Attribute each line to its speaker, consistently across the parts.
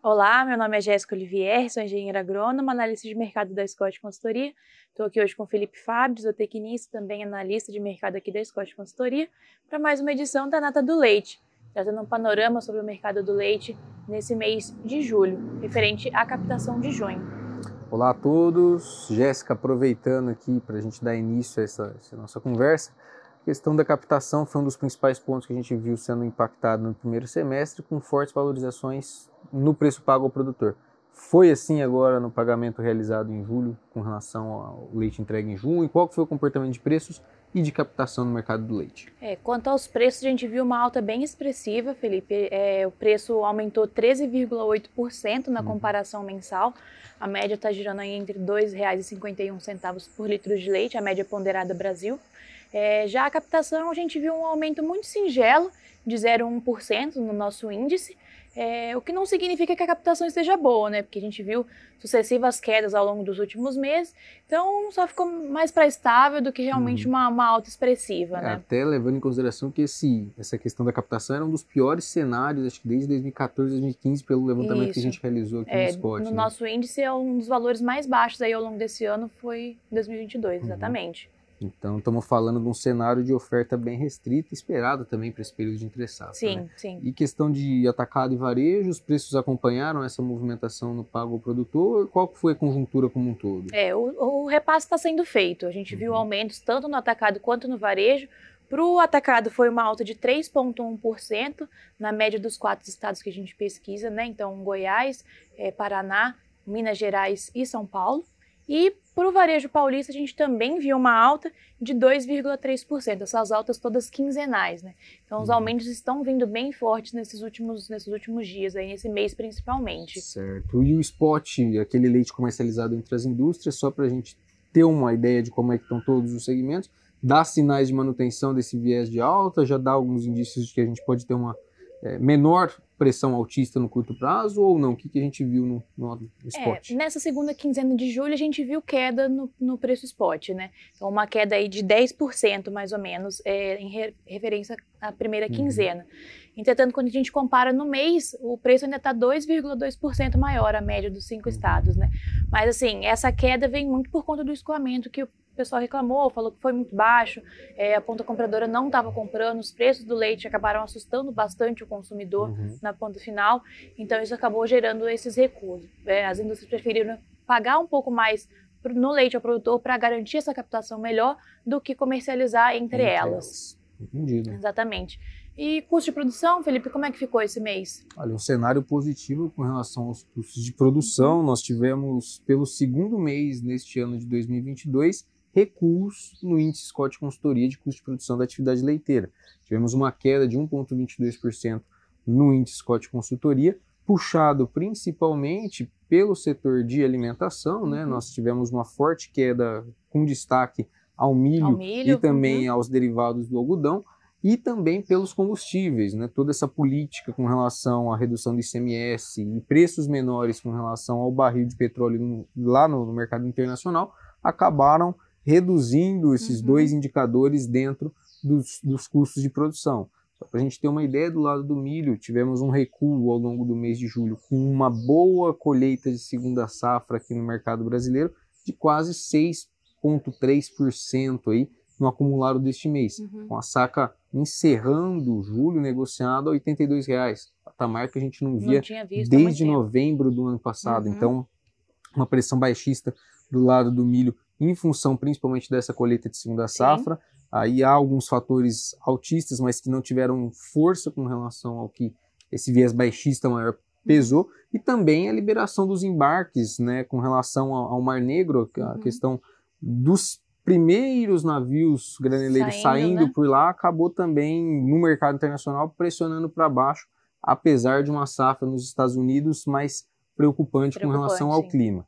Speaker 1: Olá, meu nome é Jéssica Olivier, sou engenheira agrônoma, analista de mercado da Scott Consultoria. Estou aqui hoje com Felipe Fábio, zootecnista, também analista de mercado aqui da Scott Consultoria, para mais uma edição da Nata do Leite, trazendo um panorama sobre o mercado do leite nesse mês de julho, referente à captação de junho.
Speaker 2: Olá a todos, Jéssica, aproveitando aqui para a gente dar início a essa, essa nossa conversa, questão da captação foi um dos principais pontos que a gente viu sendo impactado no primeiro semestre, com fortes valorizações no preço pago ao produtor. Foi assim agora no pagamento realizado em julho, com relação ao leite entregue em junho, e qual foi o comportamento de preços e de captação no mercado do leite?
Speaker 1: É, quanto aos preços, a gente viu uma alta bem expressiva, Felipe. É, o preço aumentou 13,8% na uhum. comparação mensal. A média está girando aí entre R$ 2,51 por litro de leite, a média ponderada Brasil. É, já a captação, a gente viu um aumento muito singelo, de 0,1% no nosso índice, é, o que não significa que a captação esteja boa, né? Porque a gente viu sucessivas quedas ao longo dos últimos meses, então só ficou mais para estável do que realmente uhum. uma, uma, alta expressiva,
Speaker 2: é,
Speaker 1: né?
Speaker 2: Até levando em consideração que esse, essa questão da captação era um dos piores cenários, acho que desde 2014, 2015, pelo levantamento Isso. que a gente realizou aqui é, no Spot.
Speaker 1: No
Speaker 2: né?
Speaker 1: nosso índice, é um dos valores mais baixos aí ao longo desse ano foi 2022, uhum. exatamente.
Speaker 2: Então, estamos falando de um cenário de oferta bem restrita, esperado também para esse período de interessato.
Speaker 1: Sim,
Speaker 2: né?
Speaker 1: sim.
Speaker 2: E questão de atacado e varejo, os preços acompanharam essa movimentação no pago ao produtor? Qual foi a conjuntura como um todo?
Speaker 1: É, o, o repasse está sendo feito. A gente uhum. viu aumentos tanto no atacado quanto no varejo. Para o atacado foi uma alta de 3,1% na média dos quatro estados que a gente pesquisa, né? Então, Goiás, é, Paraná, Minas Gerais e São Paulo. E para o varejo paulista, a gente também viu uma alta de 2,3%, essas altas todas quinzenais, né? Então, os uhum. aumentos estão vindo bem fortes nesses últimos, nesses últimos dias, aí, nesse mês principalmente.
Speaker 2: Certo. E o spot, aquele leite comercializado entre as indústrias, só para a gente ter uma ideia de como é que estão todos os segmentos, dá sinais de manutenção desse viés de alta, já dá alguns indícios de que a gente pode ter uma é, menor pressão altista no curto prazo ou não? O que, que a gente viu no, no spot?
Speaker 1: É, nessa segunda quinzena de julho, a gente viu queda no, no preço spot, né? Então, uma queda aí de 10% mais ou menos, é, em re, referência à primeira uhum. quinzena. Entretanto, quando a gente compara no mês, o preço ainda está 2,2% maior, a média dos cinco uhum. estados, né? Mas, assim, essa queda vem muito por conta do escoamento que o o pessoal reclamou, falou que foi muito baixo, é, a ponta compradora não estava comprando, os preços do leite acabaram assustando bastante o consumidor uhum. na ponta final, então isso acabou gerando esses recuos. É, as indústrias preferiram pagar um pouco mais no leite ao produtor para garantir essa captação melhor do que comercializar entre, entre elas. elas.
Speaker 2: Entendido.
Speaker 1: Exatamente. E custo de produção, Felipe, como é que ficou esse mês?
Speaker 2: Olha, um cenário positivo com relação aos custos de produção. Nós tivemos, pelo segundo mês neste ano de 2022, recuos no índice Scott Consultoria de custo de produção da atividade leiteira. Tivemos uma queda de 1,22% no índice Scott Consultoria, puxado principalmente pelo setor de alimentação, né? Uhum. Nós tivemos uma forte queda com destaque ao milho, ao milho e também uhum. aos derivados do algodão, e também pelos combustíveis, né? Toda essa política com relação à redução do ICMS e preços menores com relação ao barril de petróleo lá no mercado internacional acabaram reduzindo esses uhum. dois indicadores dentro dos, dos custos de produção. Só para a gente ter uma ideia, do lado do milho, tivemos um recuo ao longo do mês de julho, com uma boa colheita de segunda safra aqui no mercado brasileiro, de quase 6,3% aí no acumulado deste mês, uhum. com a saca encerrando julho negociado a 82 reais, patamar que a gente não via não desde novembro do ano passado. Uhum. Então, uma pressão baixista do lado do milho em função principalmente dessa colheita de segunda safra. Sim. Aí há alguns fatores altistas, mas que não tiveram força com relação ao que esse viés baixista maior pesou, e também a liberação dos embarques, né, com relação ao, Mar Negro, a uhum. questão dos primeiros navios graneleiros saindo, saindo né? por lá, acabou também no mercado internacional pressionando para baixo, apesar de uma safra nos Estados Unidos mais preocupante, preocupante com relação ao clima.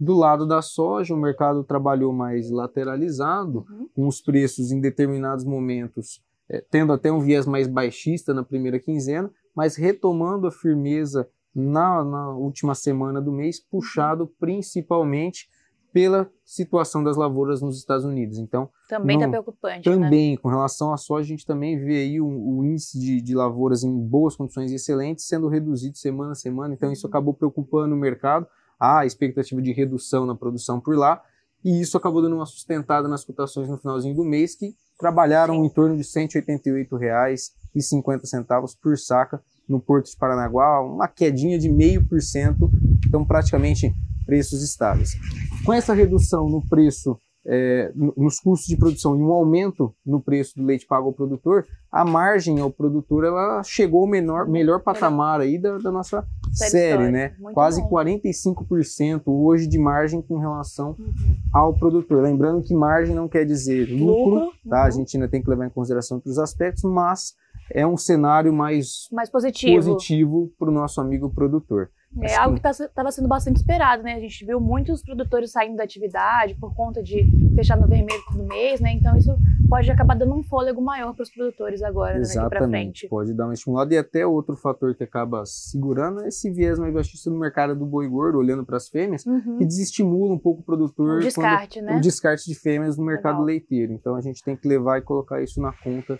Speaker 2: Do lado da soja, o mercado trabalhou mais lateralizado, uhum. com os preços em determinados momentos é, tendo até um viés mais baixista na primeira quinzena, mas retomando a firmeza na, na última semana do mês, puxado principalmente pela situação das lavouras nos Estados Unidos. Então
Speaker 1: também está preocupante.
Speaker 2: Né? Também,
Speaker 1: né?
Speaker 2: com relação à soja, a gente também vê aí o, o índice de, de, lavouras em boas condições excelentes sendo reduzido semana a semana. Então isso uhum. acabou preocupando o mercado. Há a expectativa de redução na produção por lá e isso acabou dando uma sustentada nas cotações no finalzinho do mês que trabalharam Sim. em torno de R$ 188,50 por saca no Porto de Paranaguá, uma quedinha de meio por cento, então praticamente preços estáveis. Com essa redução no preço, é, nos custos de produção e um aumento no preço do leite pago ao produtor, a margem ao produtor ela chegou ao menor, melhor patamar aí da, da nossa série, série né? Muito Quase bom. 45% hoje de margem com relação uhum. ao produtor. Lembrando que margem não quer dizer lucro, lucro tá? Uhum. A gente ainda tem que levar em consideração outros aspectos, mas é um cenário mais,
Speaker 1: mais positivo,
Speaker 2: positivo para o nosso amigo produtor.
Speaker 1: É algo que estava tá, sendo bastante esperado, né? A gente viu muitos produtores saindo da atividade por conta de fechar no vermelho todo mês, né? Então isso pode acabar dando um fôlego maior para os produtores agora, Exatamente. né, daqui frente.
Speaker 2: Pode dar uma estimulada e até outro fator que acaba segurando é esse viés mais baixista no mercado do boi gordo, olhando para as fêmeas, uhum. que desestimula um pouco o produtor.
Speaker 1: O descarte, né?
Speaker 2: O descarte de fêmeas no mercado Legal. leiteiro. Então a gente tem que levar e colocar isso na conta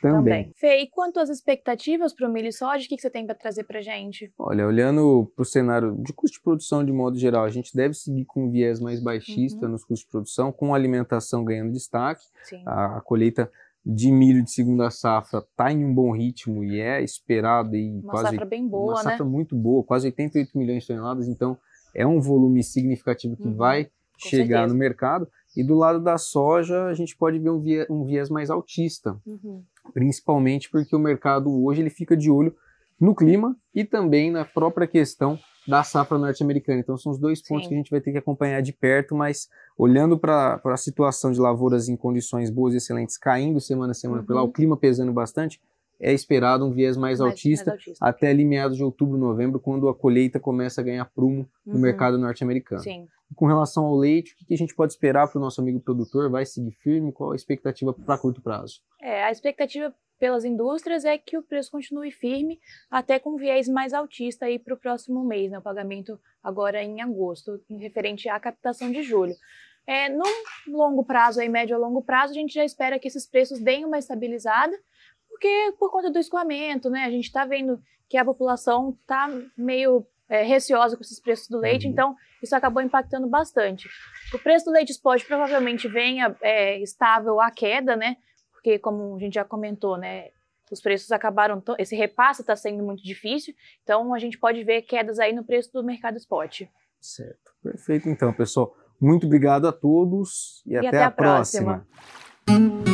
Speaker 2: também. também.
Speaker 1: Fê, e quanto às expectativas para o milho e soja, o que, que você tem para trazer para gente?
Speaker 2: Olha, olhando para o cenário de custo de produção de modo geral, a gente deve seguir com um viés mais baixista uhum. nos custos de produção, com a alimentação ganhando destaque. A, a, colheita de milho de segunda safra está em um bom ritmo e é esperado e
Speaker 1: uma
Speaker 2: quase
Speaker 1: safra bem boa,
Speaker 2: uma
Speaker 1: né?
Speaker 2: safra muito boa, quase 88 milhões de toneladas, então é um volume significativo que uhum. vai com chegar certeza. no mercado. E do lado da soja, a gente pode ver um viés, um viés mais altista, uhum. Principalmente porque o mercado hoje ele fica de olho no clima e também na própria questão da safra norte-americana. Então são os dois pontos Sim. que a gente vai ter que acompanhar de perto, mas olhando para a situação de lavouras em condições boas e excelentes, caindo semana a semana uhum. por lá, o clima pesando bastante, é esperado um viés mais, mais, altista, mais altista, até ali meados de outubro, novembro, quando a colheita começa a ganhar prumo no uhum. mercado norte-americano. Com relação ao leite, o que a gente pode esperar para o nosso amigo produtor? Vai seguir firme? Qual a expectativa para curto prazo?
Speaker 1: É, a expectativa pelas indústrias é que o preço continue firme, até com viés mais altista aí para o próximo mês, né? O pagamento agora em agosto, em referente à captação de julho. É, no longo prazo, aí, médio a longo prazo, a gente já espera que esses preços deem uma estabilizada, porque por conta do escoamento, né? A gente está vendo que a população está meio é, receosa com esses preços do leite, uhum. então isso acabou impactando bastante. O preço do leite spot provavelmente venha é, estável à queda, né? Porque, como a gente já comentou, né? Os preços acabaram, esse repasse está sendo muito difícil, então a gente pode ver quedas aí no preço do mercado spot.
Speaker 2: Certo, perfeito. Então, pessoal, muito obrigado a todos e, e até, até, a, a próxima. próxima.